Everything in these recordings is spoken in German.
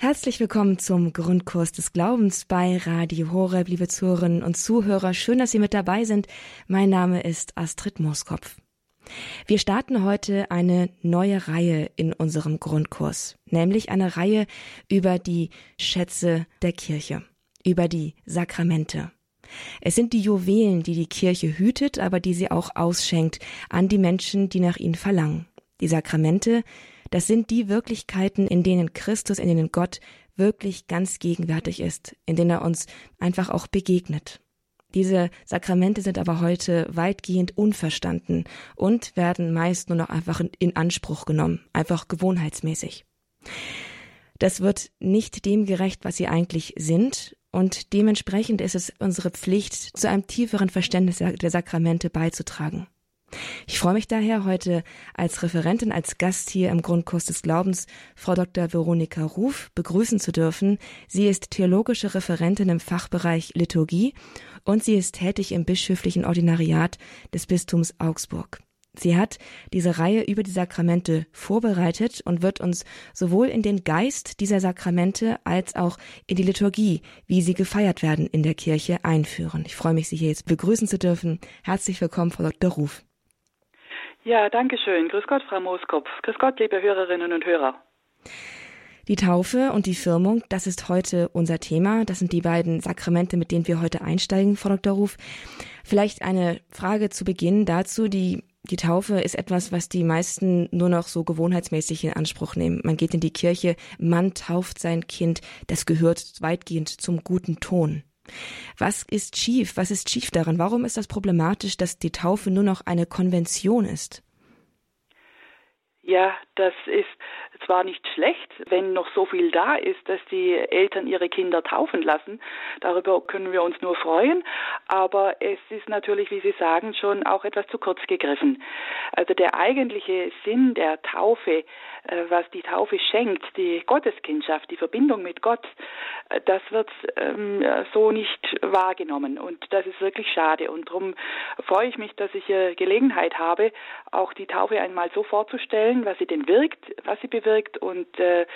Herzlich willkommen zum Grundkurs des Glaubens bei Radio Horeb, liebe Zuhörerinnen und Zuhörer. Schön, dass Sie mit dabei sind. Mein Name ist Astrid Mooskopf. Wir starten heute eine neue Reihe in unserem Grundkurs, nämlich eine Reihe über die Schätze der Kirche, über die Sakramente. Es sind die Juwelen, die die Kirche hütet, aber die sie auch ausschenkt an die Menschen, die nach ihnen verlangen. Die Sakramente, das sind die Wirklichkeiten, in denen Christus, in denen Gott wirklich ganz gegenwärtig ist, in denen er uns einfach auch begegnet. Diese Sakramente sind aber heute weitgehend unverstanden und werden meist nur noch einfach in Anspruch genommen, einfach gewohnheitsmäßig. Das wird nicht dem gerecht, was sie eigentlich sind, und dementsprechend ist es unsere Pflicht, zu einem tieferen Verständnis der Sakramente beizutragen. Ich freue mich daher, heute als Referentin, als Gast hier im Grundkurs des Glaubens Frau Dr. Veronika Ruf begrüßen zu dürfen. Sie ist theologische Referentin im Fachbereich Liturgie und sie ist tätig im bischöflichen Ordinariat des Bistums Augsburg. Sie hat diese Reihe über die Sakramente vorbereitet und wird uns sowohl in den Geist dieser Sakramente als auch in die Liturgie, wie sie gefeiert werden in der Kirche, einführen. Ich freue mich, Sie hier jetzt begrüßen zu dürfen. Herzlich willkommen, Frau Dr. Ruf. Ja, danke schön. Grüß Gott, Frau Mooskopf. Grüß Gott, liebe Hörerinnen und Hörer. Die Taufe und die Firmung, das ist heute unser Thema. Das sind die beiden Sakramente, mit denen wir heute einsteigen, Frau Dr. Ruf. Vielleicht eine Frage zu Beginn dazu. Die, die Taufe ist etwas, was die meisten nur noch so gewohnheitsmäßig in Anspruch nehmen. Man geht in die Kirche, man tauft sein Kind. Das gehört weitgehend zum guten Ton. Was ist schief? Was ist schief daran? Warum ist das problematisch, dass die Taufe nur noch eine Konvention ist? Ja, das ist zwar nicht schlecht, wenn noch so viel da ist, dass die Eltern ihre Kinder taufen lassen. Darüber können wir uns nur freuen. Aber es ist natürlich, wie Sie sagen, schon auch etwas zu kurz gegriffen. Also der eigentliche Sinn der Taufe, äh, was die Taufe schenkt, die Gotteskindschaft, die Verbindung mit Gott, äh, das wird ähm, so nicht wahrgenommen. Und das ist wirklich schade. Und darum freue ich mich, dass ich Gelegenheit habe, auch die Taufe einmal so vorzustellen, was sie denn wirkt, was sie bewirkt und äh,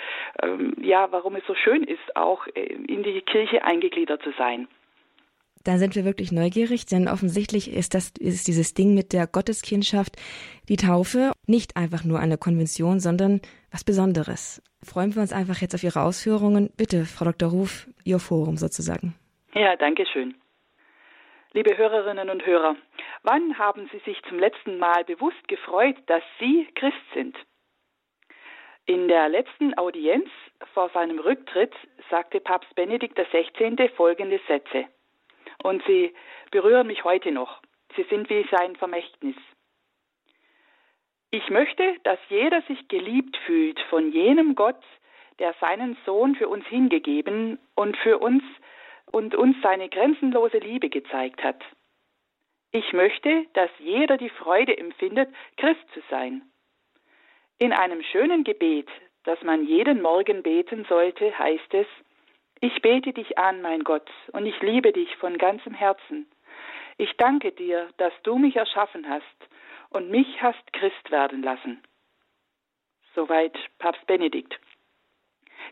ähm, ja, warum es so schön ist, auch äh, in die Kirche eingegliedert zu sein. Da sind wir wirklich neugierig, denn offensichtlich ist das ist dieses Ding mit der Gotteskindschaft, die Taufe, nicht einfach nur eine Konvention, sondern was Besonderes. Freuen wir uns einfach jetzt auf Ihre Ausführungen. Bitte, Frau Dr. Ruf, Ihr Forum sozusagen. Ja, danke schön. Liebe Hörerinnen und Hörer, wann haben Sie sich zum letzten Mal bewusst gefreut, dass Sie Christ sind? In der letzten Audienz vor seinem Rücktritt sagte Papst Benedikt XVI. folgende Sätze. Und sie berühren mich heute noch. Sie sind wie sein Vermächtnis. Ich möchte, dass jeder sich geliebt fühlt von jenem Gott, der seinen Sohn für uns hingegeben und für uns und uns seine grenzenlose Liebe gezeigt hat. Ich möchte, dass jeder die Freude empfindet, Christ zu sein. In einem schönen Gebet, das man jeden Morgen beten sollte, heißt es, ich bete dich an, mein Gott, und ich liebe dich von ganzem Herzen. Ich danke dir, dass du mich erschaffen hast und mich hast Christ werden lassen. Soweit Papst Benedikt.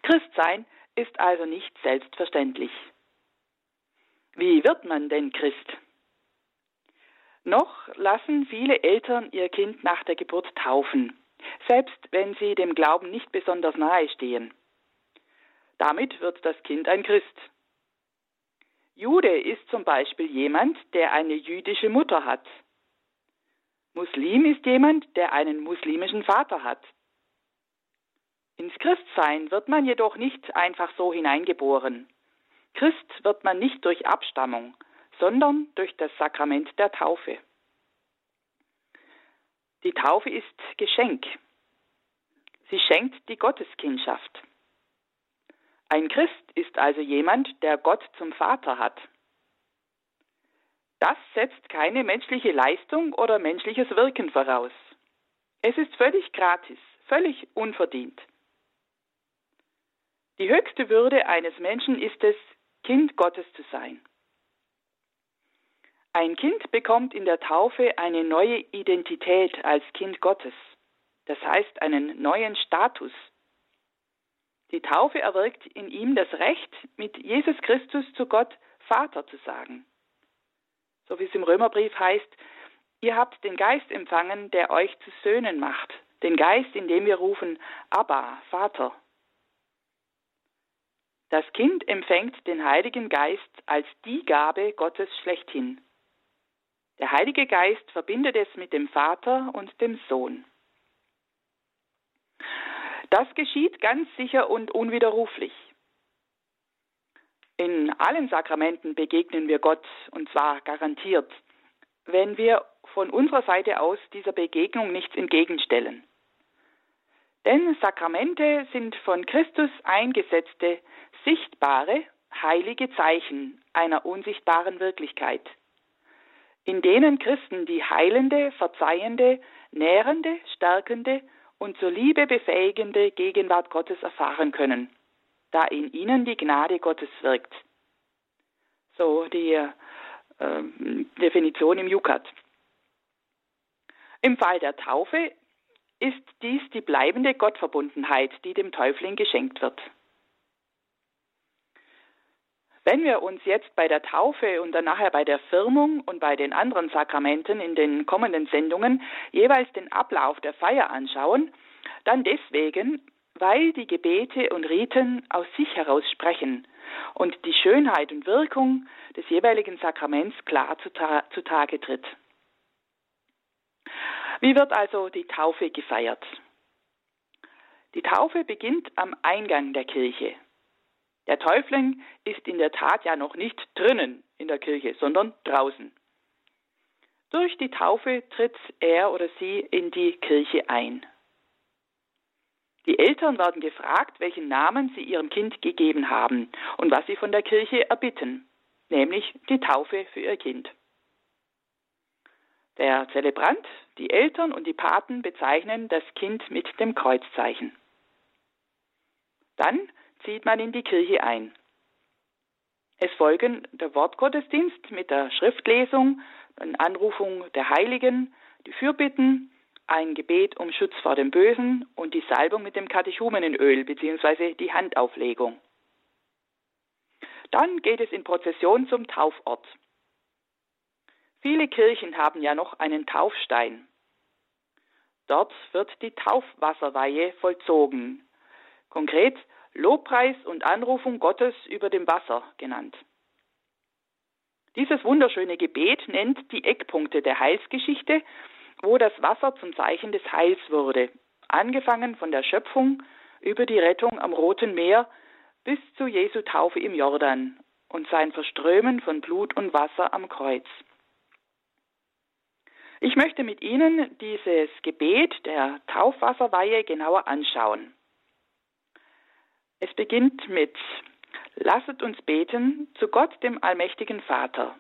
Christsein ist also nicht selbstverständlich. Wie wird man denn Christ? Noch lassen viele Eltern ihr Kind nach der Geburt taufen, selbst wenn sie dem Glauben nicht besonders nahe stehen. Damit wird das Kind ein Christ. Jude ist zum Beispiel jemand, der eine jüdische Mutter hat. Muslim ist jemand, der einen muslimischen Vater hat. Ins Christsein wird man jedoch nicht einfach so hineingeboren. Christ wird man nicht durch Abstammung, sondern durch das Sakrament der Taufe. Die Taufe ist Geschenk. Sie schenkt die Gotteskindschaft. Ein Christ ist also jemand, der Gott zum Vater hat. Das setzt keine menschliche Leistung oder menschliches Wirken voraus. Es ist völlig gratis, völlig unverdient. Die höchste Würde eines Menschen ist es, Kind Gottes zu sein. Ein Kind bekommt in der Taufe eine neue Identität als Kind Gottes, das heißt einen neuen Status. Die Taufe erwirkt in ihm das Recht, mit Jesus Christus zu Gott Vater zu sagen. So wie es im Römerbrief heißt, ihr habt den Geist empfangen, der euch zu Söhnen macht, den Geist, in dem wir rufen, Abba, Vater. Das Kind empfängt den Heiligen Geist als die Gabe Gottes schlechthin. Der Heilige Geist verbindet es mit dem Vater und dem Sohn. Das geschieht ganz sicher und unwiderruflich. In allen Sakramenten begegnen wir Gott, und zwar garantiert, wenn wir von unserer Seite aus dieser Begegnung nichts entgegenstellen. Denn Sakramente sind von Christus eingesetzte, sichtbare, heilige Zeichen einer unsichtbaren Wirklichkeit, in denen Christen die heilende, verzeihende, nährende, stärkende und zur Liebe befähigende Gegenwart Gottes erfahren können, da in ihnen die Gnade Gottes wirkt. So die äh, Definition im Jukat. Im Fall der Taufe ist dies die bleibende Gottverbundenheit, die dem Täufling geschenkt wird. Wenn wir uns jetzt bei der Taufe und dann nachher bei der Firmung und bei den anderen Sakramenten in den kommenden Sendungen jeweils den Ablauf der Feier anschauen, dann deswegen, weil die Gebete und Riten aus sich heraus sprechen und die Schönheit und Wirkung des jeweiligen Sakraments klar zutage tritt. Wie wird also die Taufe gefeiert? Die Taufe beginnt am Eingang der Kirche. Der Täufling ist in der Tat ja noch nicht drinnen in der Kirche, sondern draußen. Durch die Taufe tritt er oder sie in die Kirche ein. Die Eltern werden gefragt, welchen Namen sie ihrem Kind gegeben haben und was sie von der Kirche erbitten, nämlich die Taufe für ihr Kind. Der Zelebrant, die Eltern und die Paten bezeichnen das Kind mit dem Kreuzzeichen. Dann zieht man in die Kirche ein. Es folgen der Wortgottesdienst mit der Schriftlesung, eine Anrufung der Heiligen, die Fürbitten, ein Gebet um Schutz vor dem Bösen und die Salbung mit dem Katechumenenöl bzw. die Handauflegung. Dann geht es in Prozession zum Taufort. Viele Kirchen haben ja noch einen Taufstein. Dort wird die Taufwasserweihe vollzogen. Konkret Lobpreis und Anrufung Gottes über dem Wasser genannt. Dieses wunderschöne Gebet nennt die Eckpunkte der Heilsgeschichte, wo das Wasser zum Zeichen des Heils wurde, angefangen von der Schöpfung über die Rettung am Roten Meer bis zu Jesu Taufe im Jordan und sein Verströmen von Blut und Wasser am Kreuz. Ich möchte mit Ihnen dieses Gebet der Taufwasserweihe genauer anschauen. Es beginnt mit Lasset uns beten zu Gott, dem allmächtigen Vater,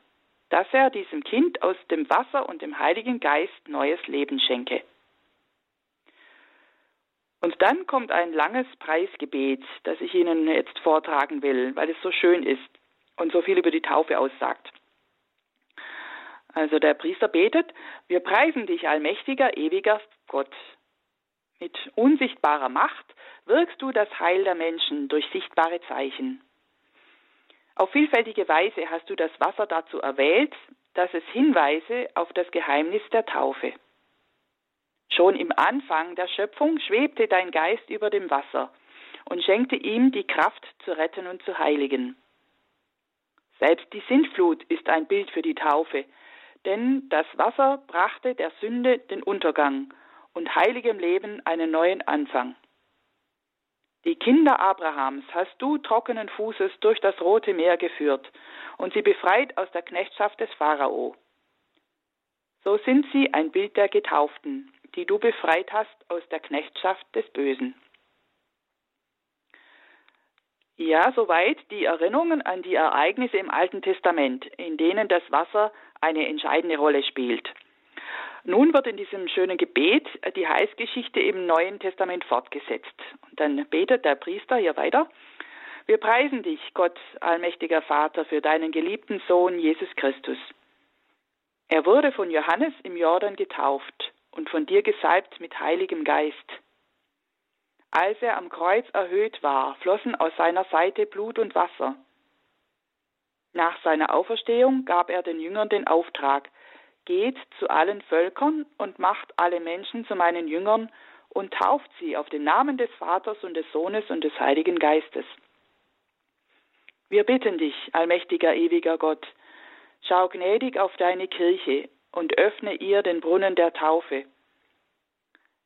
dass er diesem Kind aus dem Wasser und dem Heiligen Geist neues Leben schenke. Und dann kommt ein langes Preisgebet, das ich Ihnen jetzt vortragen will, weil es so schön ist und so viel über die Taufe aussagt. Also der Priester betet, wir preisen dich, allmächtiger, ewiger Gott. Mit unsichtbarer Macht wirkst du das Heil der Menschen durch sichtbare Zeichen. Auf vielfältige Weise hast du das Wasser dazu erwählt, dass es hinweise auf das Geheimnis der Taufe. Schon im Anfang der Schöpfung schwebte dein Geist über dem Wasser und schenkte ihm die Kraft zu retten und zu heiligen. Selbst die Sintflut ist ein Bild für die Taufe, denn das Wasser brachte der Sünde den Untergang und heiligem Leben einen neuen Anfang. Die Kinder Abrahams hast du trockenen Fußes durch das Rote Meer geführt und sie befreit aus der Knechtschaft des Pharao. So sind sie ein Bild der Getauften, die du befreit hast aus der Knechtschaft des Bösen. Ja, soweit die Erinnerungen an die Ereignisse im Alten Testament, in denen das Wasser eine entscheidende Rolle spielt. Nun wird in diesem schönen Gebet die Heilsgeschichte im Neuen Testament fortgesetzt. Und dann betet der Priester hier weiter. Wir preisen dich, Gott, allmächtiger Vater, für deinen geliebten Sohn Jesus Christus. Er wurde von Johannes im Jordan getauft und von dir gesalbt mit heiligem Geist. Als er am Kreuz erhöht war, flossen aus seiner Seite Blut und Wasser. Nach seiner Auferstehung gab er den Jüngern den Auftrag, geht zu allen Völkern und macht alle Menschen zu meinen Jüngern und tauft sie auf den Namen des Vaters und des Sohnes und des Heiligen Geistes. Wir bitten dich, allmächtiger, ewiger Gott, schau gnädig auf deine Kirche und öffne ihr den Brunnen der Taufe.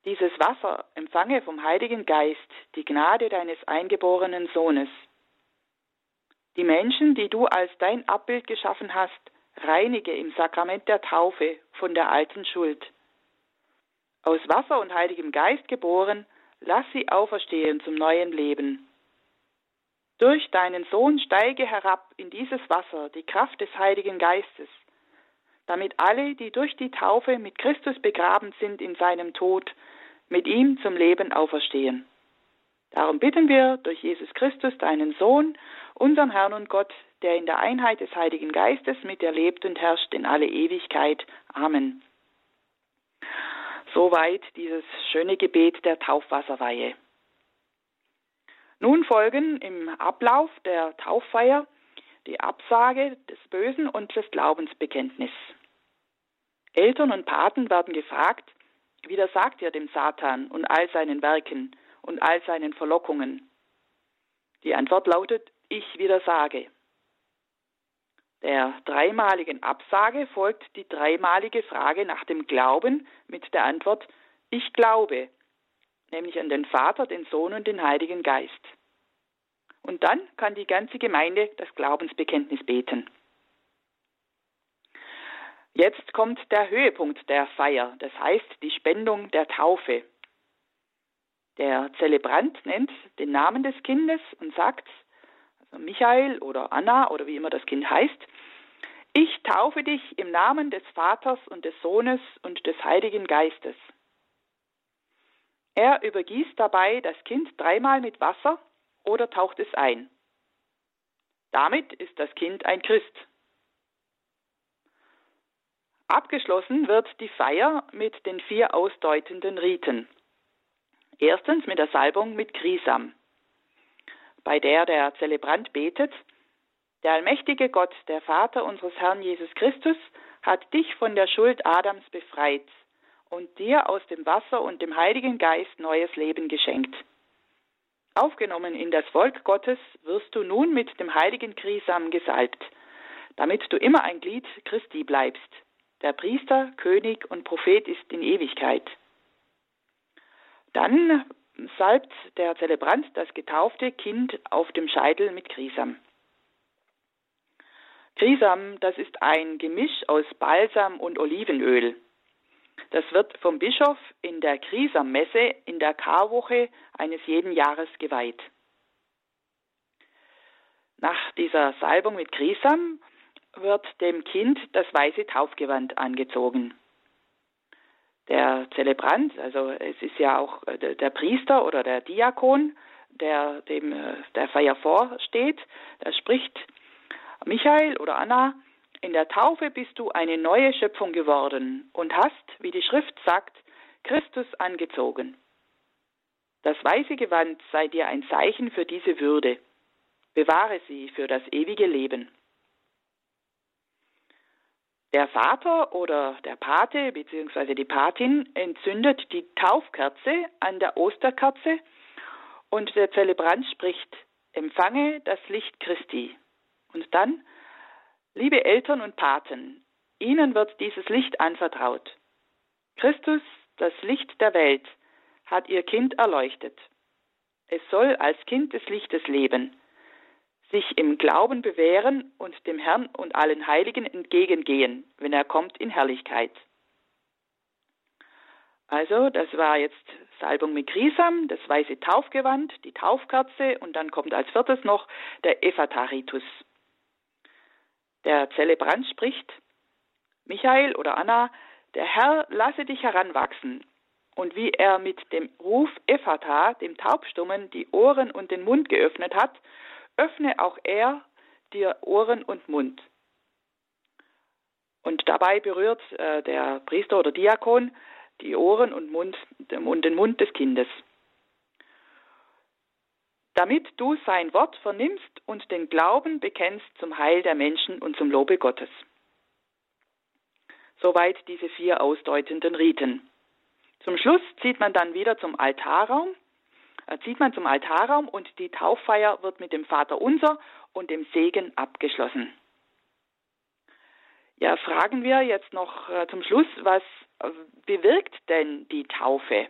Dieses Wasser empfange vom Heiligen Geist die Gnade deines eingeborenen Sohnes. Die Menschen, die du als dein Abbild geschaffen hast, reinige im Sakrament der Taufe von der alten Schuld. Aus Wasser und Heiligem Geist geboren, lass sie auferstehen zum neuen Leben. Durch deinen Sohn steige herab in dieses Wasser die Kraft des Heiligen Geistes, damit alle, die durch die Taufe mit Christus begraben sind in seinem Tod, mit ihm zum Leben auferstehen. Darum bitten wir durch Jesus Christus, deinen Sohn, unseren Herrn und Gott, der in der Einheit des Heiligen Geistes mit dir lebt und herrscht in alle Ewigkeit. Amen. Soweit dieses schöne Gebet der Taufwasserweihe. Nun folgen im Ablauf der Tauffeier die Absage des Bösen und das Glaubensbekenntnis. Eltern und Paten werden gefragt, widersagt ihr dem Satan und all seinen Werken und all seinen Verlockungen? Die Antwort lautet, ich widersage. Der dreimaligen Absage folgt die dreimalige Frage nach dem Glauben mit der Antwort Ich glaube, nämlich an den Vater, den Sohn und den Heiligen Geist. Und dann kann die ganze Gemeinde das Glaubensbekenntnis beten. Jetzt kommt der Höhepunkt der Feier, das heißt die Spendung der Taufe. Der Zelebrant nennt den Namen des Kindes und sagt, also Michael oder Anna oder wie immer das Kind heißt, ich taufe dich im Namen des Vaters und des Sohnes und des Heiligen Geistes. Er übergießt dabei das Kind dreimal mit Wasser oder taucht es ein. Damit ist das Kind ein Christ. Abgeschlossen wird die Feier mit den vier ausdeutenden Riten. Erstens mit der Salbung mit Grisam, bei der der Zelebrant betet, der allmächtige Gott, der Vater unseres Herrn Jesus Christus, hat dich von der Schuld Adams befreit und dir aus dem Wasser und dem Heiligen Geist neues Leben geschenkt. Aufgenommen in das Volk Gottes wirst du nun mit dem heiligen Grisam gesalbt, damit du immer ein Glied Christi bleibst. Der Priester, König und Prophet ist in Ewigkeit. Dann salbt der Zelebrant das getaufte Kind auf dem Scheitel mit Grisam. Grisam, das ist ein Gemisch aus Balsam und Olivenöl. Das wird vom Bischof in der Grisammesse in der Karwoche eines jeden Jahres geweiht. Nach dieser Salbung mit Grisam wird dem Kind das weiße Taufgewand angezogen der Zelebrant, also es ist ja auch äh, der Priester oder der Diakon, der dem äh, der Feier vorsteht, der spricht, Michael oder Anna, in der Taufe bist du eine neue Schöpfung geworden und hast, wie die Schrift sagt, Christus angezogen. Das weiße Gewand sei dir ein Zeichen für diese Würde. Bewahre sie für das ewige Leben. Der Vater oder der Pate bzw. die Patin entzündet die Taufkerze an der Osterkerze und der Zelebrant spricht, empfange das Licht Christi. Und dann, liebe Eltern und Paten, Ihnen wird dieses Licht anvertraut. Christus, das Licht der Welt, hat Ihr Kind erleuchtet. Es soll als Kind des Lichtes leben sich im Glauben bewähren und dem Herrn und allen Heiligen entgegengehen, wenn er kommt in Herrlichkeit. Also, das war jetzt Salbung mit Grisam, das weiße Taufgewand, die Taufkerze und dann kommt als viertes noch der Ephataritus. Der Zelebrant spricht, Michael oder Anna, der Herr lasse dich heranwachsen. Und wie er mit dem Ruf Ephata, dem Taubstummen, die Ohren und den Mund geöffnet hat, öffne auch er dir Ohren und Mund. Und dabei berührt äh, der Priester oder Diakon die Ohren und, Mund, und den Mund des Kindes. damit du sein Wort vernimmst und den Glauben bekennst zum Heil der Menschen und zum Lobe Gottes. Soweit diese vier ausdeutenden Riten. Zum Schluss zieht man dann wieder zum Altarraum, zieht man zum Altarraum und die Tauffeier wird mit dem Vater Unser und dem Segen abgeschlossen. Ja, fragen wir jetzt noch äh, zum Schluss, was äh, bewirkt denn die Taufe?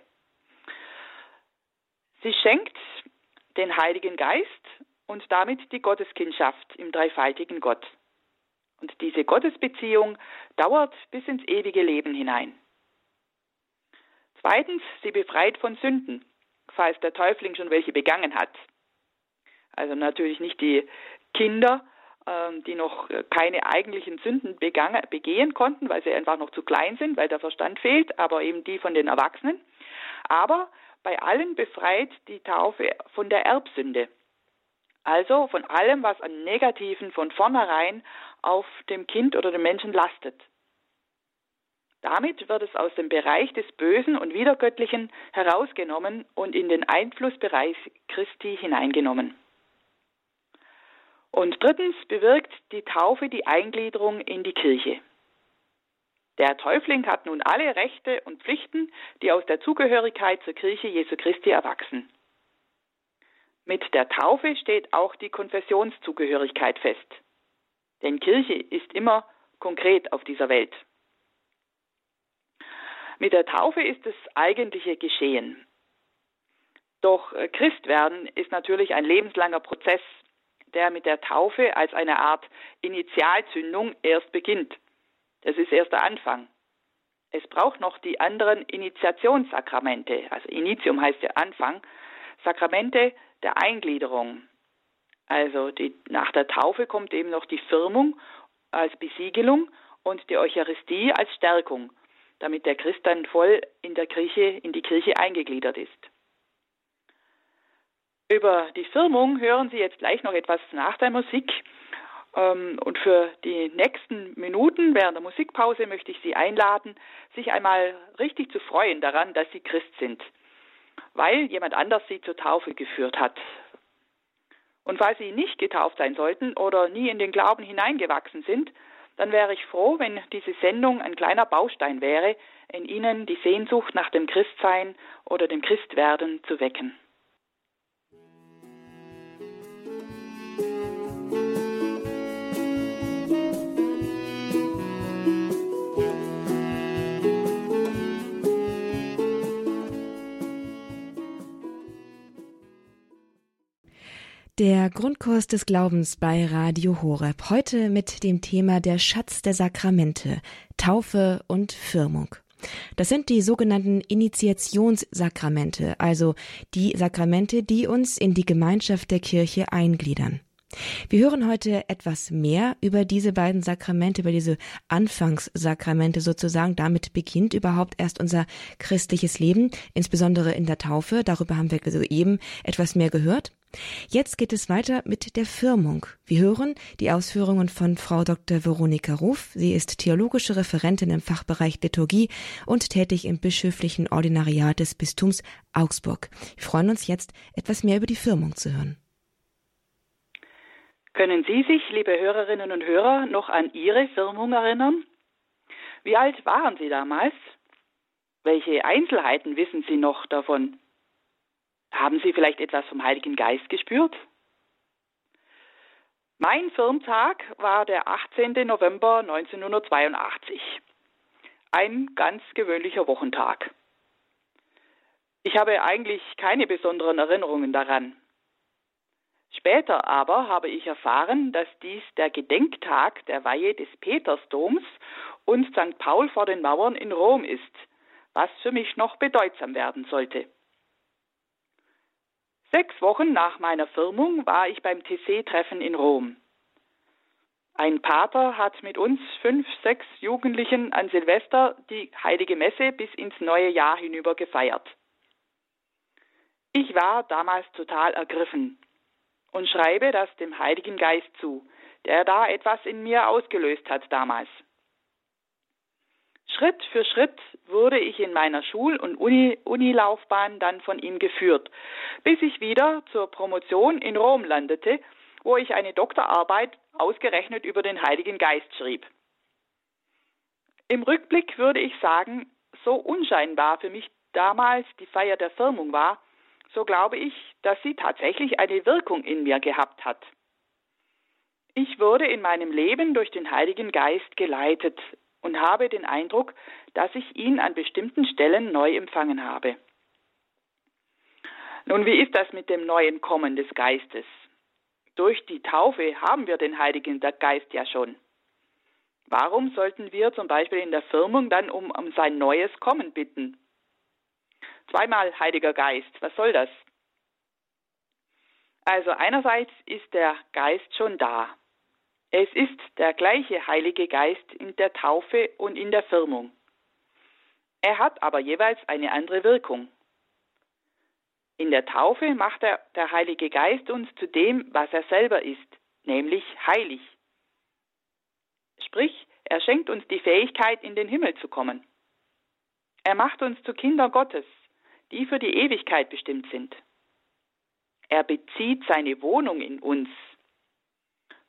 Sie schenkt den Heiligen Geist und damit die Gotteskindschaft im dreifaltigen Gott. Und diese Gottesbeziehung dauert bis ins ewige Leben hinein. Zweitens, sie befreit von Sünden, falls der Täufling schon welche begangen hat. Also natürlich nicht die Kinder, ähm, die noch keine eigentlichen Sünden begangen, begehen konnten, weil sie einfach noch zu klein sind, weil der Verstand fehlt, aber eben die von den Erwachsenen. Aber bei allen befreit die Taufe von der Erbsünde. Also von allem, was an Negativen von vornherein auf dem Kind oder dem Menschen lastet. Damit wird es aus dem Bereich des Bösen und Wiedergöttlichen herausgenommen und in den Einflussbereich Christi hineingenommen. Und drittens bewirkt die Taufe die Eingliederung in die Kirche. Der Täufling hat nun alle Rechte und Pflichten, die aus der Zugehörigkeit zur Kirche Jesu Christi erwachsen. Mit der Taufe steht auch die Konfessionszugehörigkeit fest. Denn Kirche ist immer konkret auf dieser Welt. Mit der Taufe ist das eigentliche geschehen. Doch äh, Christwerden ist natürlich ein lebenslanger Prozess, der mit der Taufe als eine Art Initialzündung erst beginnt. Das ist erst der Anfang. Es braucht noch die anderen Initiationssakramente, also Initium heißt ja Anfang, Sakramente der Eingliederung. Also die, nach der Taufe kommt eben noch die Firmung als Besiegelung und die Eucharistie als Stärkung, damit der Christ dann voll in der Kirche, in die Kirche eingegliedert ist. Über die Firmung hören Sie jetzt gleich noch etwas nach der Musik. Ähm, und für die nächsten Minuten während der Musikpause möchte ich Sie einladen, sich einmal richtig zu freuen daran, dass Sie Christ sind, weil jemand anders Sie zur Taufe geführt hat. Und falls Sie nicht getauft sein sollten oder nie in den Glauben hineingewachsen sind, dann wäre ich froh, wenn diese Sendung ein kleiner Baustein wäre, in Ihnen die Sehnsucht nach dem Christsein oder dem Christwerden zu wecken. Der Grundkurs des Glaubens bei Radio Horeb. Heute mit dem Thema der Schatz der Sakramente, Taufe und Firmung. Das sind die sogenannten Initiationssakramente, also die Sakramente, die uns in die Gemeinschaft der Kirche eingliedern. Wir hören heute etwas mehr über diese beiden Sakramente, über diese Anfangssakramente sozusagen. Damit beginnt überhaupt erst unser christliches Leben, insbesondere in der Taufe. Darüber haben wir soeben etwas mehr gehört. Jetzt geht es weiter mit der Firmung. Wir hören die Ausführungen von Frau Dr. Veronika Ruf. Sie ist theologische Referentin im Fachbereich Liturgie und tätig im bischöflichen Ordinariat des Bistums Augsburg. Wir freuen uns jetzt, etwas mehr über die Firmung zu hören. Können Sie sich, liebe Hörerinnen und Hörer, noch an Ihre Firmung erinnern? Wie alt waren Sie damals? Welche Einzelheiten wissen Sie noch davon? Haben Sie vielleicht etwas vom Heiligen Geist gespürt? Mein Firmtag war der 18. November 1982. Ein ganz gewöhnlicher Wochentag. Ich habe eigentlich keine besonderen Erinnerungen daran. Später aber habe ich erfahren, dass dies der Gedenktag der Weihe des Petersdoms und St. Paul vor den Mauern in Rom ist, was für mich noch bedeutsam werden sollte. Sechs Wochen nach meiner Firmung war ich beim TC-Treffen in Rom. Ein Pater hat mit uns fünf, sechs Jugendlichen an Silvester die heilige Messe bis ins neue Jahr hinüber gefeiert. Ich war damals total ergriffen und schreibe das dem Heiligen Geist zu, der da etwas in mir ausgelöst hat damals. Schritt für Schritt wurde ich in meiner Schul- und Uni Unilaufbahn dann von ihm geführt, bis ich wieder zur Promotion in Rom landete, wo ich eine Doktorarbeit ausgerechnet über den Heiligen Geist schrieb. Im Rückblick würde ich sagen, so unscheinbar für mich damals die Feier der Firmung war, so glaube ich, dass sie tatsächlich eine Wirkung in mir gehabt hat. Ich wurde in meinem Leben durch den Heiligen Geist geleitet und habe den Eindruck, dass ich ihn an bestimmten Stellen neu empfangen habe. Nun, wie ist das mit dem neuen Kommen des Geistes? Durch die Taufe haben wir den Heiligen Geist ja schon. Warum sollten wir zum Beispiel in der Firmung dann um, um sein neues Kommen bitten? Zweimal Heiliger Geist, was soll das? Also einerseits ist der Geist schon da. Es ist der gleiche Heilige Geist in der Taufe und in der Firmung. Er hat aber jeweils eine andere Wirkung. In der Taufe macht er, der Heilige Geist uns zu dem, was er selber ist, nämlich heilig. Sprich, er schenkt uns die Fähigkeit, in den Himmel zu kommen. Er macht uns zu Kindern Gottes, die für die Ewigkeit bestimmt sind. Er bezieht seine Wohnung in uns,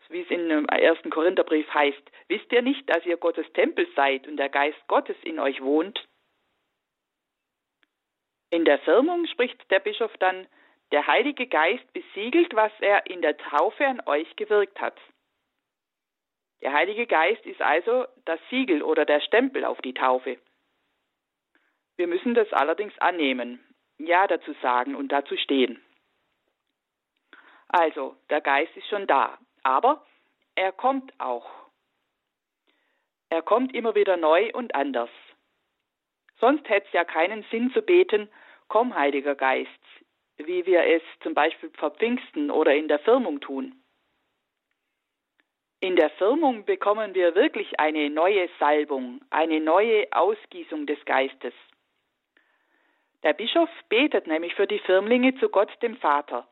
wie es dem ersten Korintherbrief heißt. Wisst ihr nicht, dass ihr Gottes Tempel seid und der Geist Gottes in euch wohnt? In der Firmung spricht der Bischof dann, der Heilige Geist besiegelt, was er in der Taufe an euch gewirkt hat. Der Heilige Geist ist also das Siegel oder der Stempel auf die Taufe. Wir müssen das allerdings annehmen, Ja dazu sagen und dazu stehen. Also, der Geist ist schon da, aber er kommt auch. Er kommt immer wieder neu und anders. Sonst hätte es ja keinen Sinn zu beten, komm, Heiliger Geist, wie wir es zum Beispiel vor Pfingsten oder in der Firmung tun. In der Firmung bekommen wir wirklich eine neue Salbung, eine neue Ausgießung des Geistes. Der Bischof betet nämlich für die Firmlinge zu Gott dem Vater.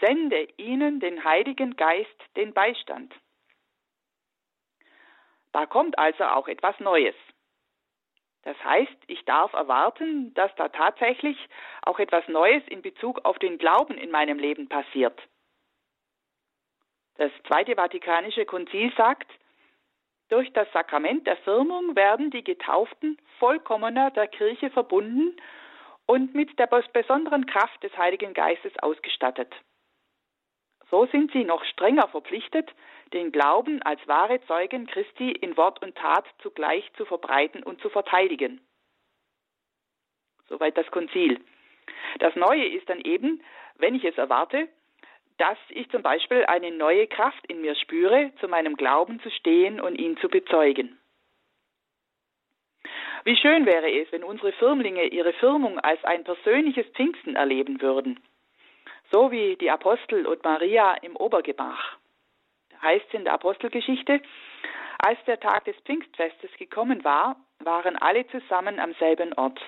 Sende ihnen den Heiligen Geist den Beistand. Da kommt also auch etwas Neues. Das heißt, ich darf erwarten, dass da tatsächlich auch etwas Neues in Bezug auf den Glauben in meinem Leben passiert. Das Zweite Vatikanische Konzil sagt, durch das Sakrament der Firmung werden die Getauften vollkommener der Kirche verbunden und mit der besonderen Kraft des Heiligen Geistes ausgestattet. So sind sie noch strenger verpflichtet, den Glauben als wahre Zeugen Christi in Wort und Tat zugleich zu verbreiten und zu verteidigen. Soweit das Konzil. Das Neue ist dann eben, wenn ich es erwarte, dass ich zum Beispiel eine neue Kraft in mir spüre, zu meinem Glauben zu stehen und ihn zu bezeugen. Wie schön wäre es, wenn unsere Firmlinge ihre Firmung als ein persönliches Pfingsten erleben würden, so wie die Apostel und Maria im Obergemach. Da heißt es in der Apostelgeschichte, als der Tag des Pfingstfestes gekommen war, waren alle zusammen am selben Ort.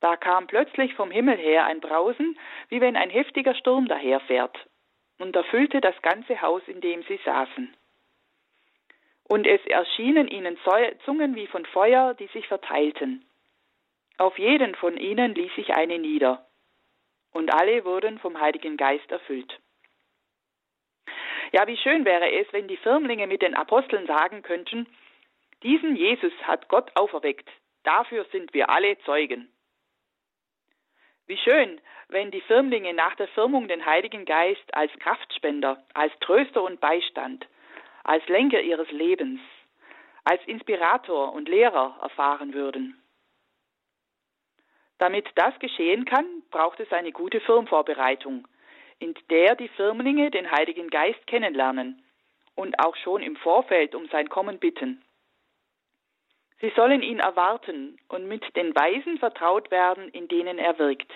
Da kam plötzlich vom Himmel her ein Brausen, wie wenn ein heftiger Sturm daherfährt, und erfüllte das ganze Haus, in dem sie saßen. Und es erschienen ihnen Zungen wie von Feuer, die sich verteilten. Auf jeden von ihnen ließ sich eine nieder, und alle wurden vom Heiligen Geist erfüllt. Ja, wie schön wäre es, wenn die Firmlinge mit den Aposteln sagen könnten, diesen Jesus hat Gott auferweckt, dafür sind wir alle Zeugen. Wie schön, wenn die Firmlinge nach der Firmung den Heiligen Geist als Kraftspender, als Tröster und Beistand, als Lenker ihres Lebens, als Inspirator und Lehrer erfahren würden. Damit das geschehen kann, braucht es eine gute Firmvorbereitung, in der die Firmlinge den Heiligen Geist kennenlernen und auch schon im Vorfeld um sein Kommen bitten. Sie sollen ihn erwarten und mit den Weisen vertraut werden, in denen er wirkt.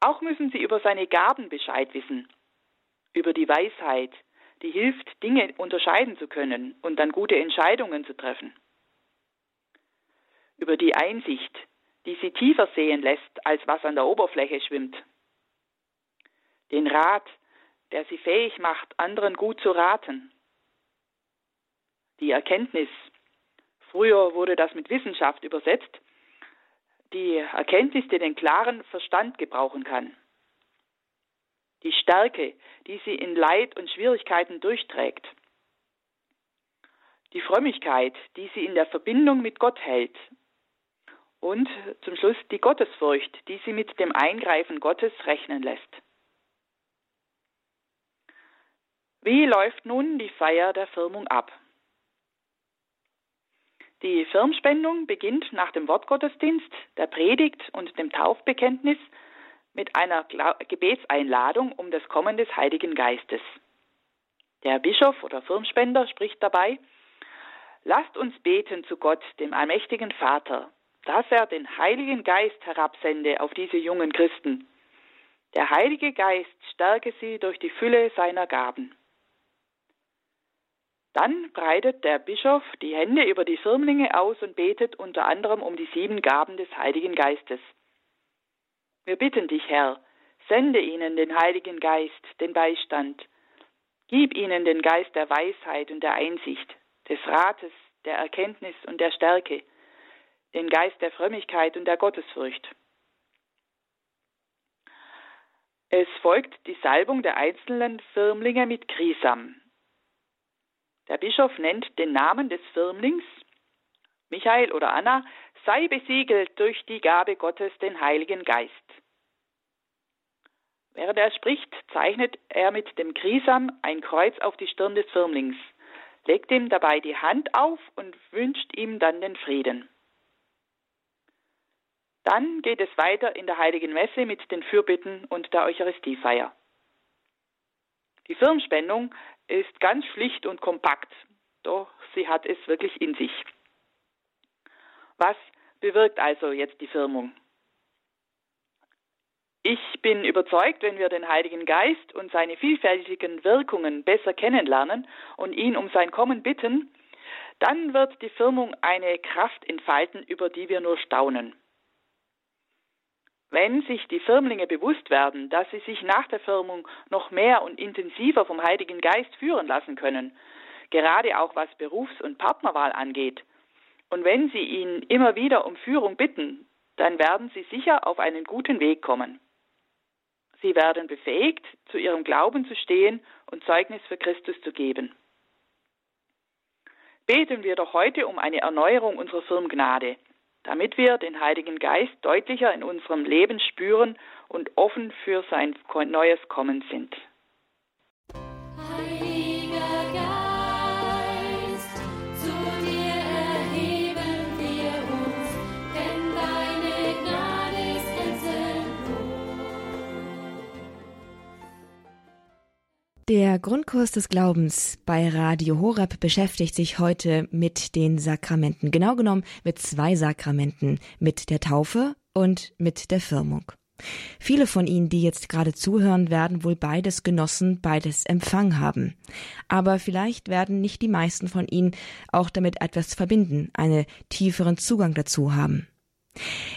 Auch müssen sie über seine Gaben Bescheid wissen, über die Weisheit, die hilft, Dinge unterscheiden zu können und dann gute Entscheidungen zu treffen, über die Einsicht, die sie tiefer sehen lässt, als was an der Oberfläche schwimmt, den Rat, der sie fähig macht, anderen gut zu raten, die Erkenntnis, Früher wurde das mit Wissenschaft übersetzt. Die Erkenntnis, die den klaren Verstand gebrauchen kann. Die Stärke, die sie in Leid und Schwierigkeiten durchträgt. Die Frömmigkeit, die sie in der Verbindung mit Gott hält. Und zum Schluss die Gottesfurcht, die sie mit dem Eingreifen Gottes rechnen lässt. Wie läuft nun die Feier der Firmung ab? Die Firmspendung beginnt nach dem Wortgottesdienst, der Predigt und dem Taufbekenntnis mit einer Gebetseinladung um das Kommen des Heiligen Geistes. Der Bischof oder Firmspender spricht dabei, Lasst uns beten zu Gott, dem allmächtigen Vater, dass er den Heiligen Geist herabsende auf diese jungen Christen. Der Heilige Geist stärke sie durch die Fülle seiner Gaben. Dann breitet der Bischof die Hände über die Firmlinge aus und betet unter anderem um die sieben Gaben des Heiligen Geistes. Wir bitten dich, Herr, sende ihnen den Heiligen Geist, den Beistand. Gib ihnen den Geist der Weisheit und der Einsicht, des Rates, der Erkenntnis und der Stärke, den Geist der Frömmigkeit und der Gottesfurcht. Es folgt die Salbung der einzelnen Firmlinge mit Krisam. Der Bischof nennt den Namen des Firmlings, Michael oder Anna, sei besiegelt durch die Gabe Gottes, den Heiligen Geist. Während er spricht, zeichnet er mit dem Krisam ein Kreuz auf die Stirn des Firmlings, legt ihm dabei die Hand auf und wünscht ihm dann den Frieden. Dann geht es weiter in der heiligen Messe mit den Fürbitten und der Eucharistiefeier. Die Firmspendung ist ganz schlicht und kompakt, doch sie hat es wirklich in sich. Was bewirkt also jetzt die Firmung? Ich bin überzeugt, wenn wir den Heiligen Geist und seine vielfältigen Wirkungen besser kennenlernen und ihn um sein Kommen bitten, dann wird die Firmung eine Kraft entfalten, über die wir nur staunen. Wenn sich die Firmlinge bewusst werden, dass sie sich nach der Firmung noch mehr und intensiver vom Heiligen Geist führen lassen können, gerade auch was Berufs- und Partnerwahl angeht, und wenn sie ihn immer wieder um Führung bitten, dann werden sie sicher auf einen guten Weg kommen. Sie werden befähigt, zu ihrem Glauben zu stehen und Zeugnis für Christus zu geben. Beten wir doch heute um eine Erneuerung unserer Firmgnade, damit wir den Heiligen Geist deutlicher in unserem Leben spüren und offen für sein neues Kommen sind. Der Grundkurs des Glaubens bei Radio Horeb beschäftigt sich heute mit den Sakramenten. Genau genommen mit zwei Sakramenten, mit der Taufe und mit der Firmung. Viele von Ihnen, die jetzt gerade zuhören, werden wohl beides genossen, beides empfangen haben. Aber vielleicht werden nicht die meisten von Ihnen auch damit etwas verbinden, einen tieferen Zugang dazu haben.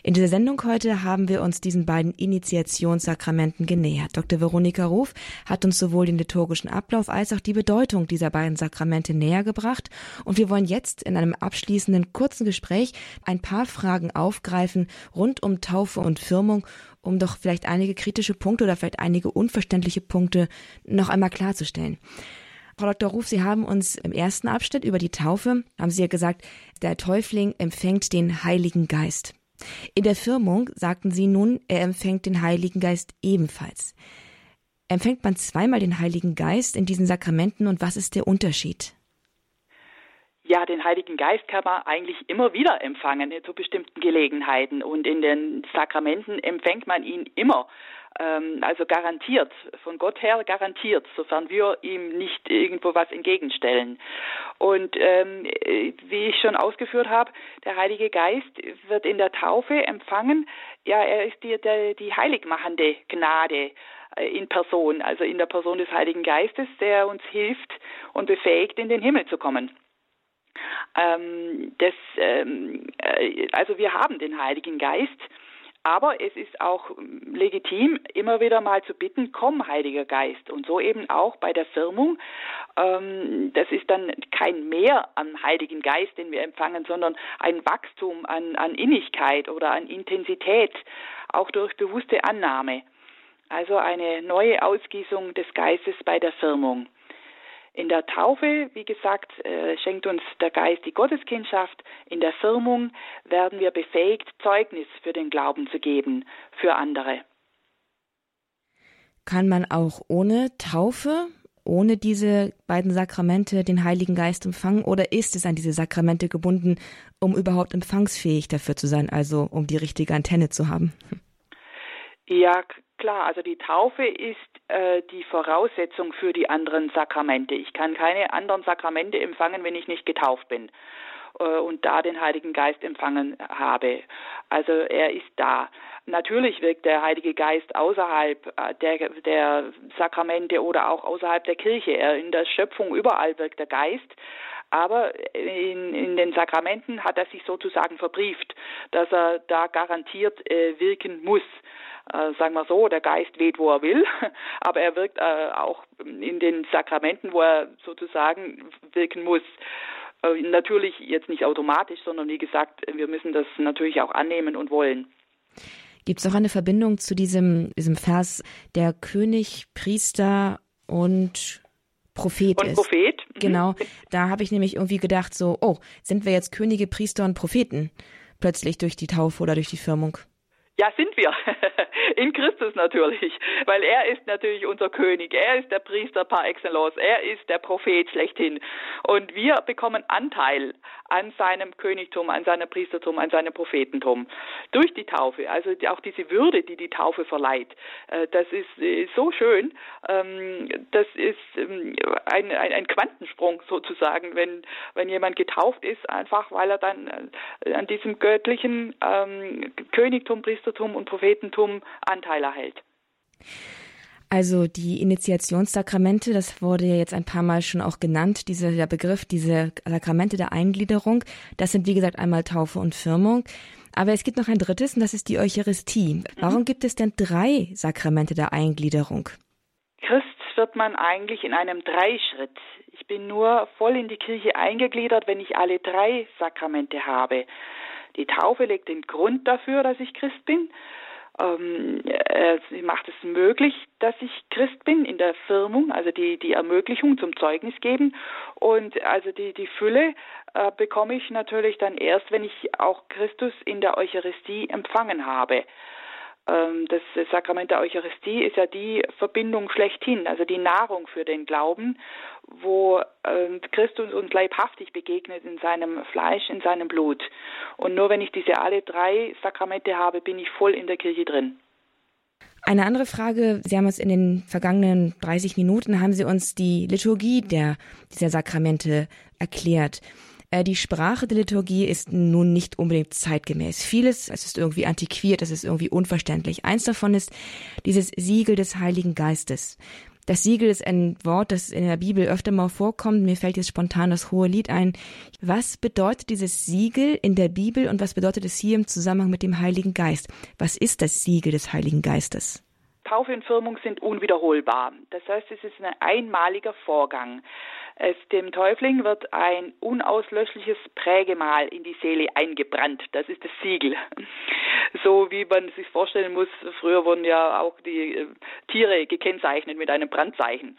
In dieser Sendung heute haben wir uns diesen beiden Initiationssakramenten genähert. Dr. Veronika Ruf hat uns sowohl den liturgischen Ablauf als auch die Bedeutung dieser beiden Sakramente näher gebracht und wir wollen jetzt in einem abschließenden kurzen Gespräch ein paar Fragen aufgreifen rund um Taufe und Firmung, um doch vielleicht einige kritische Punkte oder vielleicht einige unverständliche Punkte noch einmal klarzustellen. Frau Dr. Ruf, Sie haben uns im ersten Abschnitt über die Taufe, haben Sie ja gesagt, der Täufling empfängt den Heiligen Geist. In der Firmung sagten sie nun, er empfängt den Heiligen Geist ebenfalls. Empfängt man zweimal den Heiligen Geist in diesen Sakramenten und was ist der Unterschied? Ja, den Heiligen Geist kann man eigentlich immer wieder empfangen zu bestimmten Gelegenheiten und in den Sakramenten empfängt man ihn immer also garantiert, von Gott her garantiert, sofern wir ihm nicht irgendwo was entgegenstellen. Und ähm, wie ich schon ausgeführt habe, der Heilige Geist wird in der Taufe empfangen. Ja, er ist die, der, die heiligmachende Gnade äh, in Person, also in der Person des Heiligen Geistes, der uns hilft und befähigt, in den Himmel zu kommen. Ähm, das, ähm, äh, also wir haben den Heiligen Geist Aber es ist auch legitim, immer wieder mal zu bitten, komm, Heiliger Geist. Und so eben auch bei der Firmung. Ähm, das ist dann kein Mehr an Heiligen Geist, den wir empfangen, sondern ein Wachstum an, an Innigkeit oder an Intensität, auch durch bewusste Annahme. Also eine neue Ausgießung des Geistes bei der Firmung. In der Taufe, wie gesagt, äh, schenkt uns der Geist die Gotteskindschaft. In der Firmung werden wir befähigt, Zeugnis für den Glauben zu geben, für andere. Kann man auch ohne Taufe, ohne diese beiden Sakramente den Heiligen Geist empfangen oder ist es an diese Sakramente gebunden, um überhaupt empfangsfähig dafür zu sein, also um die richtige Antenne zu haben? Ja, klar. Also die Taufe ist äh, die Voraussetzung für die anderen Sakramente. Ich kann keine anderen Sakramente empfangen, wenn ich nicht getauft bin äh, und da den Heiligen Geist empfangen habe. Also er ist da. Natürlich wirkt der Heilige Geist außerhalb äh, der, der Sakramente oder auch außerhalb der Kirche. Er in der Schöpfung überall wirkt der Geist. Aber in, in den Sakramenten hat er sich sozusagen verbrieft, dass er da garantiert äh, wirken muss äh, sagen wir so, der Geist weht, wo er will, aber er wirkt äh, auch in den Sakramenten, wo er sozusagen wirken muss. Äh, natürlich jetzt nicht automatisch, sondern wie gesagt, wir müssen das natürlich auch annehmen und wollen. Gibt es auch eine Verbindung zu diesem, diesem Vers, der König, Priester und Prophet und ist. Prophet. Mhm. Genau. Da habe ich nämlich irgendwie gedacht, so, oh, sind wir jetzt Könige, Priester und Propheten? Plötzlich durch die Taufe oder durch die Firmung. Ja, sind wir. In Christus natürlich. Weil er ist natürlich unser König. Er ist der Priester par excellence. Er ist der Prophet schlechthin. Und wir bekommen Anteil an seinem Königtum, an seinem Priestertum, an seinem Prophetentum. Durch die Taufe. Also auch diese Würde, die die Taufe verleiht. Äh, das ist äh, so schön. Ähm, das ist ähm, ein, Quantensprung sozusagen, wenn, wenn jemand getauft ist, einfach weil er dann äh, an diesem göttlichen ähm, Königtum, Priestertum, Priestertum und Prophetentum Anteil erhält. Also die Initiationssakramente, das wurde ja jetzt ein paar Mal schon auch genannt, dieser der Begriff, diese Sakramente der Eingliederung, das sind wie gesagt einmal Taufe und Firmung. Aber es gibt noch ein drittes und das ist die Eucharistie. Warum mhm. gibt es denn drei Sakramente der Eingliederung? Christ wird man eigentlich in einem Dreischritt. Ich bin nur voll in die Kirche eingegliedert, wenn ich alle drei Sakramente habe. Die Taufe legt den Grund dafür, dass ich Christ bin. Ähm, äh, sie macht es möglich, dass ich Christ bin in der Firmung, also die, die Ermöglichung zum Zeugnis geben. Und also die, die Fülle äh, bekomme ich natürlich dann erst, wenn ich auch Christus in der Eucharistie empfangen habe. Ähm, das Sakrament der Eucharistie ist ja die Verbindung schlechthin, also die Nahrung für den Glauben, wo ähm, Christus uns leibhaftig begegnet in seinem Fleisch, in seinem Blut. Und nur wenn ich diese alle drei Sakramente habe, bin ich voll in der Kirche drin. Eine andere Frage, Sie haben uns in den vergangenen 30 Minuten, haben Sie uns die Liturgie der, dieser Sakramente erklärt. Äh, die Sprache der Liturgie ist nun nicht unbedingt zeitgemäß. Vieles, es ist irgendwie antiquiert, es ist irgendwie unverständlich. Eins davon ist dieses Siegel des Heiligen Geistes. Das Siegel ist ein Wort, das in der Bibel öfter mal vorkommt. Mir fällt jetzt spontan das hohe Lied ein. Was bedeutet dieses Siegel in der Bibel und was bedeutet es hier im Zusammenhang mit dem Heiligen Geist? Was ist das Siegel des Heiligen Geistes? Taufe und Firmung sind unwiederholbar. Das heißt, es ist ein einmaliger Vorgang. Es, dem Täufling wird ein unauslöschliches Prägemal in die Seele eingebrannt. Das ist das Siegel. So wie man sich vorstellen muss, früher wurden ja auch die äh, Tiere gekennzeichnet mit einem Brandzeichen.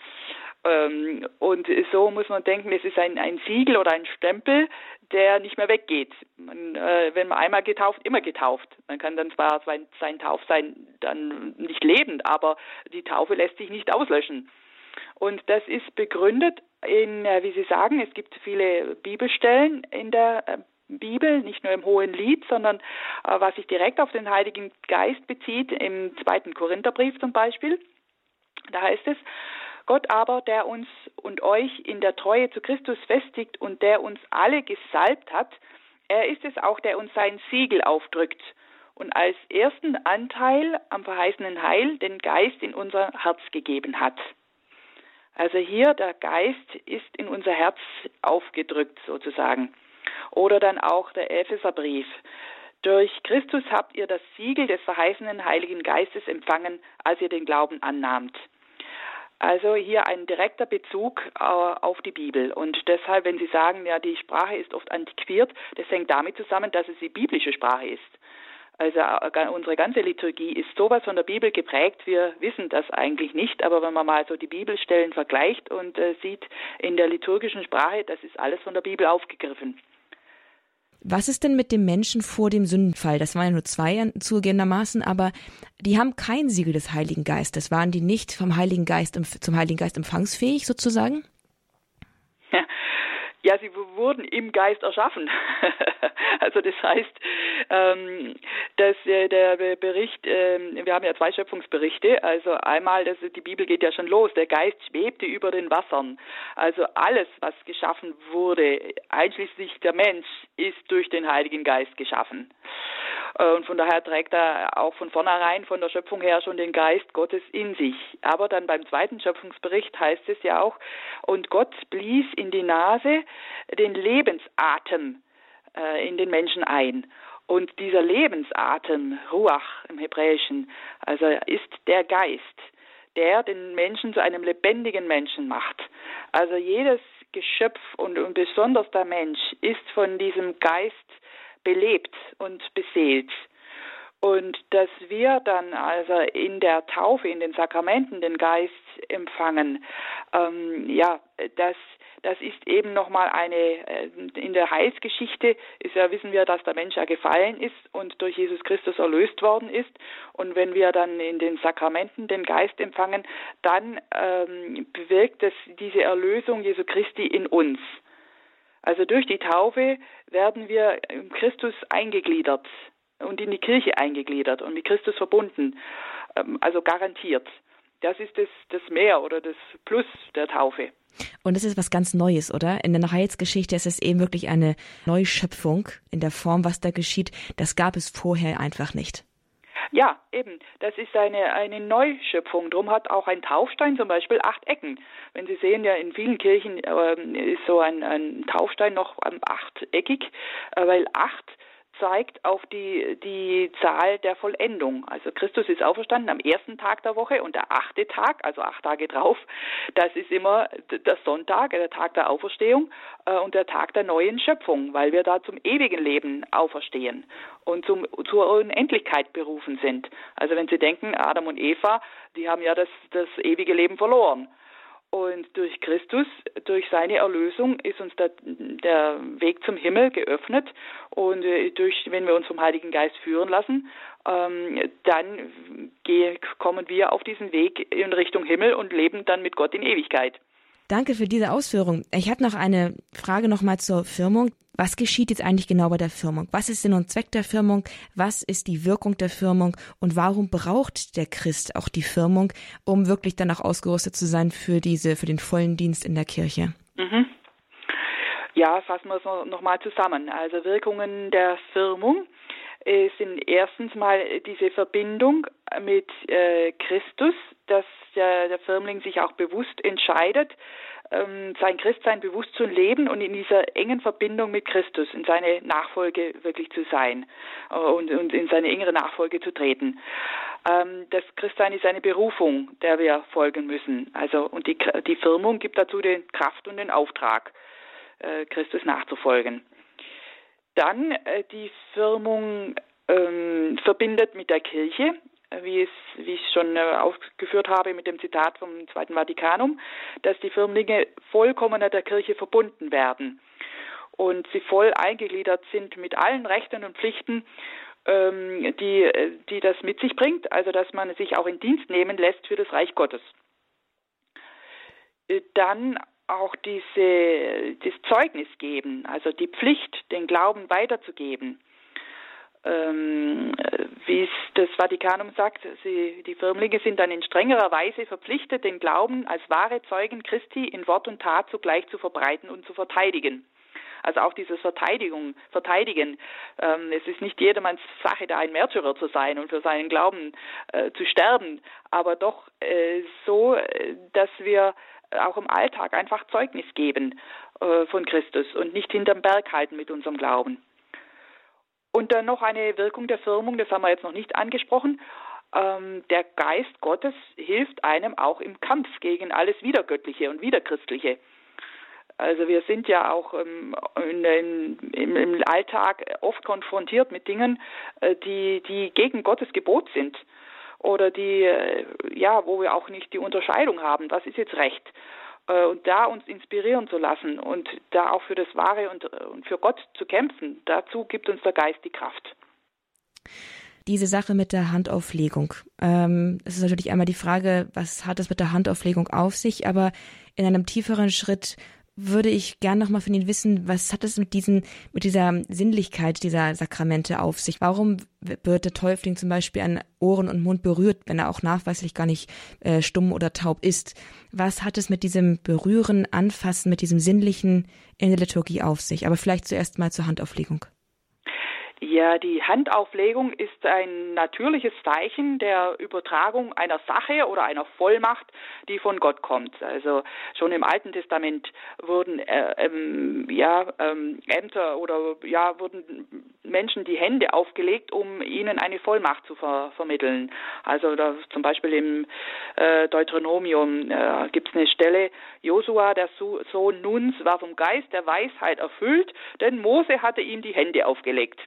Ähm, und so muss man denken, es ist ein, ein Siegel oder ein Stempel, der nicht mehr weggeht. Man, äh, wenn man einmal getauft, immer getauft. Man kann dann zwar sein, sein Taufsein dann nicht leben, aber die Taufe lässt sich nicht auslöschen. Und das ist begründet in, wie Sie sagen, es gibt viele Bibelstellen in der äh, Bibel, nicht nur im Hohen Lied, sondern äh, was sich direkt auf den Heiligen Geist bezieht, im zweiten Korintherbrief zum Beispiel. Da heißt es, Gott aber, der uns und euch in der Treue zu Christus festigt und der uns alle gesalbt hat, er ist es auch, der uns sein Siegel aufdrückt und als ersten Anteil am verheißenen Heil den Geist in unser Herz gegeben hat. Also hier der Geist ist in unser Herz aufgedrückt sozusagen. Oder dann auch der Epheserbrief. Durch Christus habt ihr das Siegel des verheißenen Heiligen Geistes empfangen, als ihr den Glauben annahmt. Also hier ein direkter Bezug äh, auf die Bibel. Und deshalb, wenn Sie sagen, ja, die Sprache ist oft antiquiert, das hängt damit zusammen, dass es die biblische Sprache ist. Also äh, unsere ganze Liturgie ist sowas von der Bibel geprägt. Wir wissen das eigentlich nicht, aber wenn man mal so die Bibelstellen vergleicht und äh, sieht in der liturgischen Sprache, das ist alles von der Bibel aufgegriffen. Was ist denn mit dem Menschen vor dem Sündenfall? Das waren ja nur zwei zugegebenermaßen, aber die haben kein Siegel des Heiligen Geistes. Waren die nicht vom Heiligen Geist zum Heiligen Geist empfangsfähig sozusagen? Ja, sie wurden im Geist erschaffen. also das heißt, ähm, dass äh, der Bericht, äh, wir haben ja zwei Schöpfungsberichte, also einmal, dass die Bibel geht ja schon los, der Geist schwebte über den Wassern. Also alles, was geschaffen wurde, einschließlich der Mensch, ist durch den Heiligen Geist geschaffen. Äh, und von daher trägt er auch von vornherein von der Schöpfung her schon den Geist Gottes in sich. Aber dann beim zweiten Schöpfungsbericht heißt es ja auch, und Gott blies in die Nase den Lebensatem äh, in den Menschen ein. Und dieser Lebensatem, Ruach im Hebräischen, also ist der Geist, der den Menschen zu einem lebendigen Menschen macht. Also jedes Geschöpf und, und besonders der Mensch ist von diesem Geist belebt und beseelt. Und dass wir dann also in der Taufe, in den Sakramenten den Geist empfangen, ähm, ja, das, das ist eben nochmal eine, äh, in der Heilsgeschichte ist ja, wissen wir, dass der Mensch ja gefallen ist und durch Jesus Christus erlöst worden ist. Und wenn wir dann in den Sakramenten den Geist empfangen, dann ähm, bewirkt es diese Erlösung Jesu Christi in uns. Also durch die Taufe werden wir in Christus eingegliedert und in die Kirche eingegliedert und mit Christus verbunden, ähm, also garantiert. Das ist das, das Mehr oder das Plus der Taufe. Und das ist was ganz Neues, oder? In der Heilsgeschichte ist es eben wirklich eine Neuschöpfung in der Form, was da geschieht. Das gab es vorher einfach nicht. Ja, eben. Das ist eine, eine Neuschöpfung. Drum hat auch ein Taufstein zum Beispiel acht Ecken. Wenn Sie sehen, ja, in vielen Kirchen äh, ist so ein, ein Taufstein noch ähm, achteckig, äh, weil acht zeigt auf die, die Zahl der Vollendung. Also Christus ist auferstanden am ersten Tag der Woche und der achte Tag, also acht Tage drauf, das ist immer der Sonntag, der Tag der Auferstehung äh, und der Tag der neuen Schöpfung, weil wir da zum ewigen Leben auferstehen und zum, zur Unendlichkeit berufen sind. Also wenn Sie denken, Adam und Eva, die haben ja das, das ewige Leben verloren. Und durch Christus, durch seine Erlösung ist uns der, der Weg zum Himmel geöffnet. Und äh, durch, wenn wir uns vom Heiligen Geist führen lassen, ähm, dann geh, kommen wir auf diesen Weg in Richtung Himmel und leben dann mit Gott in Ewigkeit. Danke für diese Ausführung. Ich habe noch eine Frage nochmal zur Firmung. Was geschieht jetzt eigentlich genau bei der Firmung? Was ist Sinn und Zweck der Firmung? Was ist die Wirkung der Firmung? Und warum braucht der Christ auch die Firmung, um wirklich danach ausgerüstet zu sein für diese, für den vollen Dienst in der Kirche? Mhm. Ja, fassen wir es nochmal zusammen. Also Wirkungen der Firmung sind erstens mal diese Verbindung mit äh, Christus, dass der, der Firmling sich auch bewusst entscheidet, ähm, sein Christsein bewusst zu leben und in dieser engen Verbindung mit Christus, in seine Nachfolge wirklich zu sein äh, und, und, in seine engere Nachfolge zu treten. Ähm, das Christsein ist eine Berufung, der wir folgen müssen. Also und die, die Firmung gibt dazu den Kraft und den Auftrag, äh, Christus nachzufolgen. Dann äh, die Firmung ähm, verbindet mit der Kirche wie, es, wie ich schon äh, aufgeführt habe mit dem Zitat vom Zweiten Vatikanum, dass die Firmlinge vollkommener der Kirche verbunden werden und sie voll eingegliedert sind mit allen Rechten und Pflichten, ähm, die, die das mit sich bringt, also dass man sich auch in Dienst nehmen lässt für das Reich Gottes. Äh, dann auch diese, das Zeugnis geben, also die Pflicht, den Glauben weiterzugeben ähm, wie es das Vatikanum sagt, sie, die Firmlinge sind dann in strengerer Weise verpflichtet, den Glauben als wahre Zeugen Christi in Wort und Tat zugleich zu verbreiten und zu verteidigen. Also auch dieses Verteidigung, Verteidigen. Ähm, es ist nicht jedermanns Sache, da ein Märtyrer zu sein und für seinen Glauben äh, zu sterben, aber doch äh, so, dass wir auch im Alltag einfach Zeugnis geben äh, von Christus und nicht hinterm Berg halten mit unserem Glauben. Und dann noch eine Wirkung der Firmung, das haben wir jetzt noch nicht angesprochen. Ähm, der Geist Gottes hilft einem auch im Kampf gegen alles Wiedergöttliche und Wiederchristliche. Also wir sind ja auch ähm, in, in, im, Alltag oft konfrontiert mit Dingen, äh, die, die gegen Gottes Gebot sind oder die, äh, ja, wo wir auch nicht die Unterscheidung haben, was ist jetzt recht. Äh, und da uns inspirieren zu lassen und da auch für das Wahre und, und für Gott zu kämpfen, dazu gibt uns der Geist die Kraft. Diese Sache mit der Handauflegung. Ähm, es ist natürlich einmal die Frage, was hat es mit der Handauflegung auf sich, aber in einem tieferen Schritt würde ich gern nochmal von Ihnen wissen, was hat es mit diesen, mit dieser Sinnlichkeit dieser Sakramente auf sich? Warum wird der Täufling zum Beispiel an Ohren und Mund berührt, wenn er auch nachweislich gar nicht äh, stumm oder taub ist? Was hat es mit diesem Berühren, Anfassen, mit diesem Sinnlichen in der Liturgie auf sich? Aber vielleicht zuerst mal zur Handauflegung. Ja, die Handauflegung ist ein natürliches Zeichen der Übertragung einer Sache oder einer Vollmacht, die von Gott kommt. Also schon im Alten Testament wurden äh, ähm, ja ähm, Ämter oder ja wurden Menschen die Hände aufgelegt, um ihnen eine Vollmacht zu ver vermitteln. Also da, zum Beispiel im äh, Deuteronomium äh, gibt es eine Stelle: Josua, der Sohn Nuns, war vom Geist der Weisheit erfüllt, denn Mose hatte ihm die Hände aufgelegt.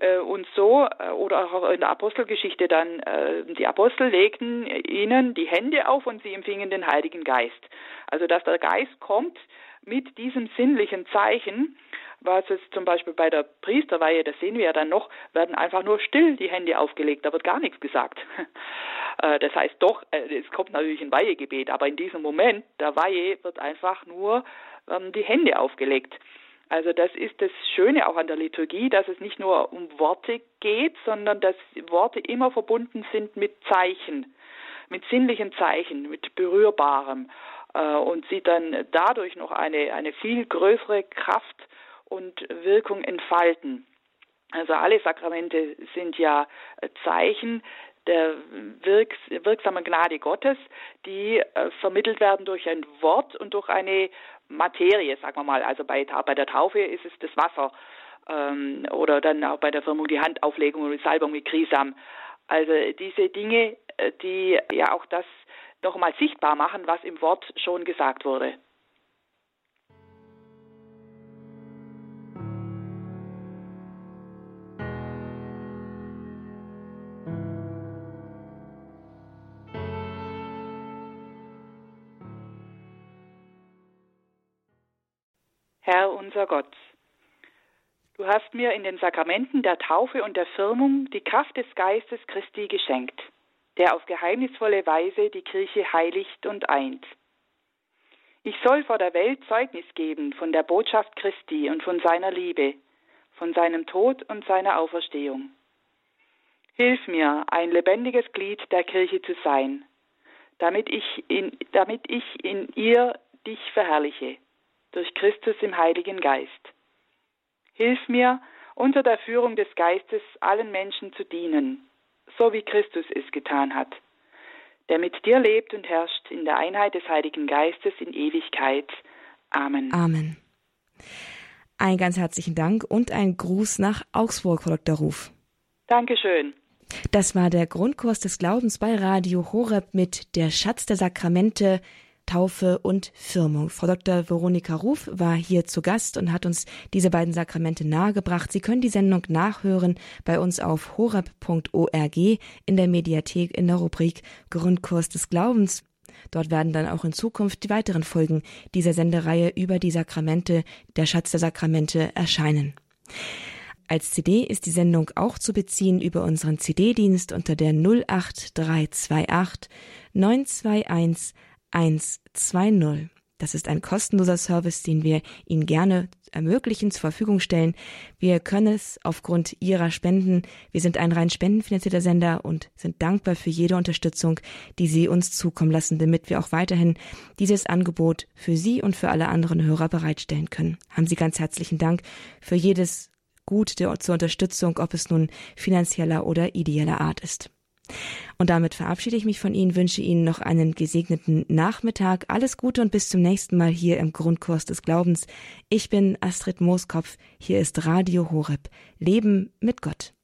Äh, und so, äh, oder auch in der Apostelgeschichte dann, äh, die Apostel legten ihnen die Hände auf und sie empfingen den Heiligen Geist. Also dass der Geist kommt mit diesem sinnlichen Zeichen, was es zum Beispiel bei der Priesterweihe, das sehen wir ja dann noch, werden einfach nur still die Hände aufgelegt, da wird gar nichts gesagt. Das heißt doch, es kommt natürlich ein Weihegebet, aber in diesem Moment der Weihe wird einfach nur ähm, die Hände aufgelegt. Also das ist das Schöne auch an der Liturgie, dass es nicht nur um Worte geht, sondern dass Worte immer verbunden sind mit Zeichen, mit sinnlichen Zeichen, mit berührbarem äh, und sie dann dadurch noch eine, eine viel größere Kraft und Wirkung entfalten. Also alle Sakramente sind ja Zeichen der wirks wirksamen Gnade Gottes, die äh, vermittelt werden durch ein Wort und durch eine Materie, sagen wir mal. Also bei, bei der Taufe ist es das Wasser ähm, oder dann auch bei der Firmung die Handauflegung oder die Salbung mit Krisam. Also diese Dinge, äh, die ja auch das nochmal sichtbar machen, was im Wort schon gesagt wurde. Unser Gott, du hast mir in den Sakramenten der Taufe und der Firmung die Kraft des Geistes Christi geschenkt, der auf geheimnisvolle Weise die Kirche heiligt und eint. Ich soll vor der Welt Zeugnis geben von der Botschaft Christi und von seiner Liebe, von seinem Tod und seiner Auferstehung. Hilf mir, ein lebendiges Glied der Kirche zu sein, damit ich in, damit ich in ihr dich verherrliche durch Christus im Heiligen Geist. Hilf mir, unter der Führung des Geistes allen Menschen zu dienen, so wie Christus es getan hat, der mit dir lebt und herrscht in der Einheit des Heiligen Geistes in Ewigkeit. Amen. Amen. Ein ganz herzlichen Dank und ein Gruß nach Augsburg, Frau Dr. Ruf. Dankeschön. Das war der Grundkurs des Glaubens bei Radio Horeb mit der Schatz der Sakramente Taufe und Firmung. Frau Dr. Veronika Ruf war hier zu Gast und hat uns diese beiden Sakramente nahegebracht. Sie können die Sendung nachhören bei uns auf horab.org in der Mediathek in der Rubrik Grundkurs des Glaubens. Dort werden dann auch in Zukunft die weiteren Folgen dieser Sendereihe über die Sakramente, der Schatz der Sakramente erscheinen. Als CD ist die Sendung auch zu beziehen über unseren CD-Dienst unter der 08328 921 120. Das ist ein kostenloser Service, den wir Ihnen gerne ermöglichen, zur Verfügung stellen. Wir können es aufgrund Ihrer Spenden. Wir sind ein rein spendenfinanzierter Sender und sind dankbar für jede Unterstützung, die Sie uns zukommen lassen, damit wir auch weiterhin dieses Angebot für Sie und für alle anderen Hörer bereitstellen können. Haben Sie ganz herzlichen Dank für jedes Gut der, zur Unterstützung, ob es nun finanzieller oder ideeller Art ist. Und damit verabschiede ich mich von Ihnen, wünsche Ihnen noch einen gesegneten Nachmittag. Alles Gute und bis zum nächsten Mal hier im Grundkurs des Glaubens. Ich bin Astrid Mooskopf. Hier ist Radio Horeb. Leben mit Gott.